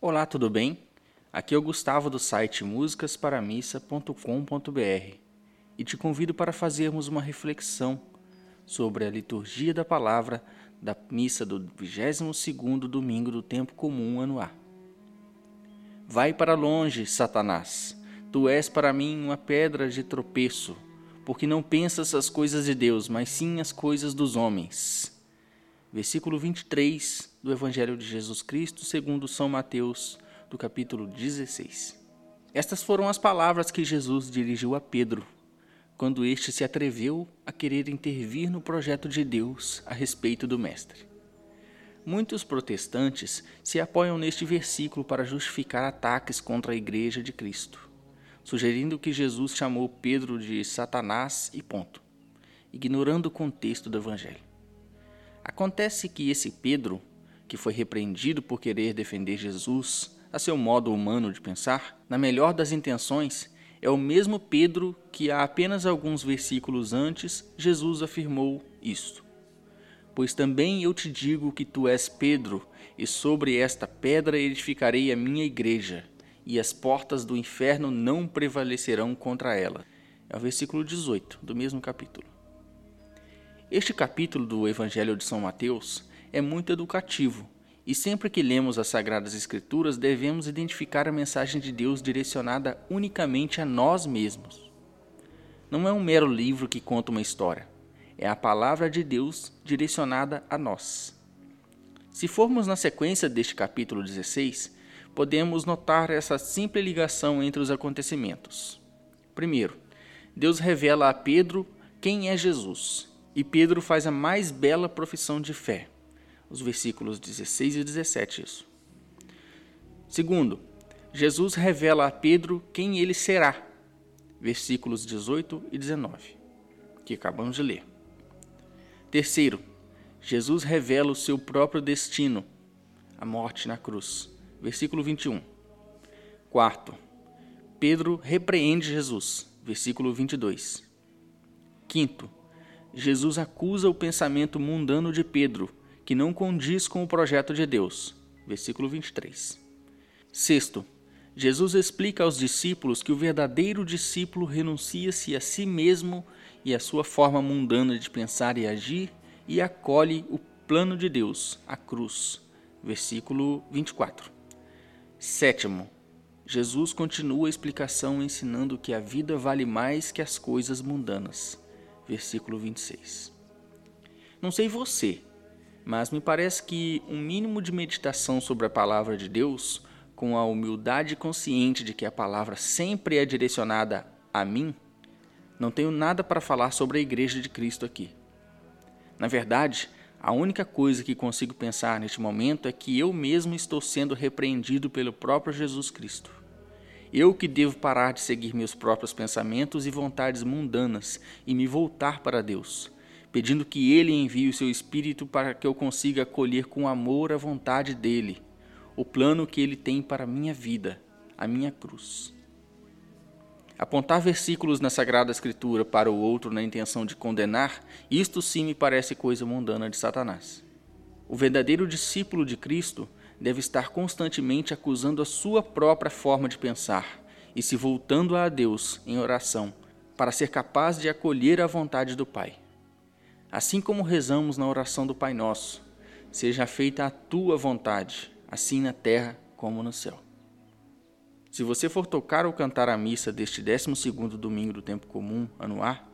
Olá, tudo bem? Aqui é o Gustavo do site musicasparamissa.com.br e te convido para fazermos uma reflexão sobre a liturgia da palavra da missa do 22º domingo do tempo comum ano A. Vai para longe, Satanás. Tu és para mim uma pedra de tropeço, porque não pensas as coisas de Deus, mas sim as coisas dos homens versículo 23 do Evangelho de Jesus Cristo, segundo São Mateus, do capítulo 16. Estas foram as palavras que Jesus dirigiu a Pedro, quando este se atreveu a querer intervir no projeto de Deus a respeito do Mestre. Muitos protestantes se apoiam neste versículo para justificar ataques contra a Igreja de Cristo, sugerindo que Jesus chamou Pedro de Satanás e ponto, ignorando o contexto do Evangelho. Acontece que esse Pedro, que foi repreendido por querer defender Jesus a seu modo humano de pensar, na melhor das intenções, é o mesmo Pedro que há apenas alguns versículos antes Jesus afirmou isto. Pois também eu te digo que tu és Pedro, e sobre esta pedra edificarei a minha igreja, e as portas do inferno não prevalecerão contra ela. É o versículo 18 do mesmo capítulo. Este capítulo do Evangelho de São Mateus é muito educativo e sempre que lemos as Sagradas Escrituras devemos identificar a mensagem de Deus direcionada unicamente a nós mesmos. Não é um mero livro que conta uma história, é a palavra de Deus direcionada a nós. Se formos na sequência deste capítulo 16, podemos notar essa simples ligação entre os acontecimentos. Primeiro, Deus revela a Pedro quem é Jesus e Pedro faz a mais bela profissão de fé. Os versículos 16 e 17, isso. Segundo, Jesus revela a Pedro quem ele será. Versículos 18 e 19, que acabamos de ler. Terceiro, Jesus revela o seu próprio destino, a morte na cruz. Versículo 21. Quarto, Pedro repreende Jesus. Versículo 22. Quinto, Jesus acusa o pensamento mundano de Pedro, que não condiz com o projeto de Deus. Versículo 23. Sexto, Jesus explica aos discípulos que o verdadeiro discípulo renuncia-se a si mesmo e à sua forma mundana de pensar e agir e acolhe o plano de Deus, a cruz. Versículo 24. Sétimo, Jesus continua a explicação ensinando que a vida vale mais que as coisas mundanas versículo 26. Não sei você, mas me parece que um mínimo de meditação sobre a palavra de Deus, com a humildade consciente de que a palavra sempre é direcionada a mim, não tenho nada para falar sobre a Igreja de Cristo aqui. Na verdade, a única coisa que consigo pensar neste momento é que eu mesmo estou sendo repreendido pelo próprio Jesus Cristo. Eu que devo parar de seguir meus próprios pensamentos e vontades mundanas e me voltar para Deus, pedindo que Ele envie o seu Espírito para que eu consiga acolher com amor a vontade dEle, o plano que Ele tem para a minha vida, a minha cruz. Apontar versículos na Sagrada Escritura para o outro na intenção de condenar, isto sim me parece coisa mundana de Satanás. O verdadeiro discípulo de Cristo deve estar constantemente acusando a sua própria forma de pensar e se voltando a Deus em oração para ser capaz de acolher a vontade do Pai. Assim como rezamos na oração do Pai Nosso, seja feita a tua vontade, assim na terra como no céu. Se você for tocar ou cantar a missa deste 12 domingo do tempo comum, ano A,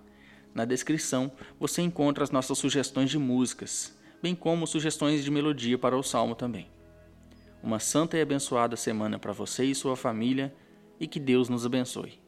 na descrição você encontra as nossas sugestões de músicas, bem como sugestões de melodia para o salmo também. Uma santa e abençoada semana para você e sua família e que Deus nos abençoe.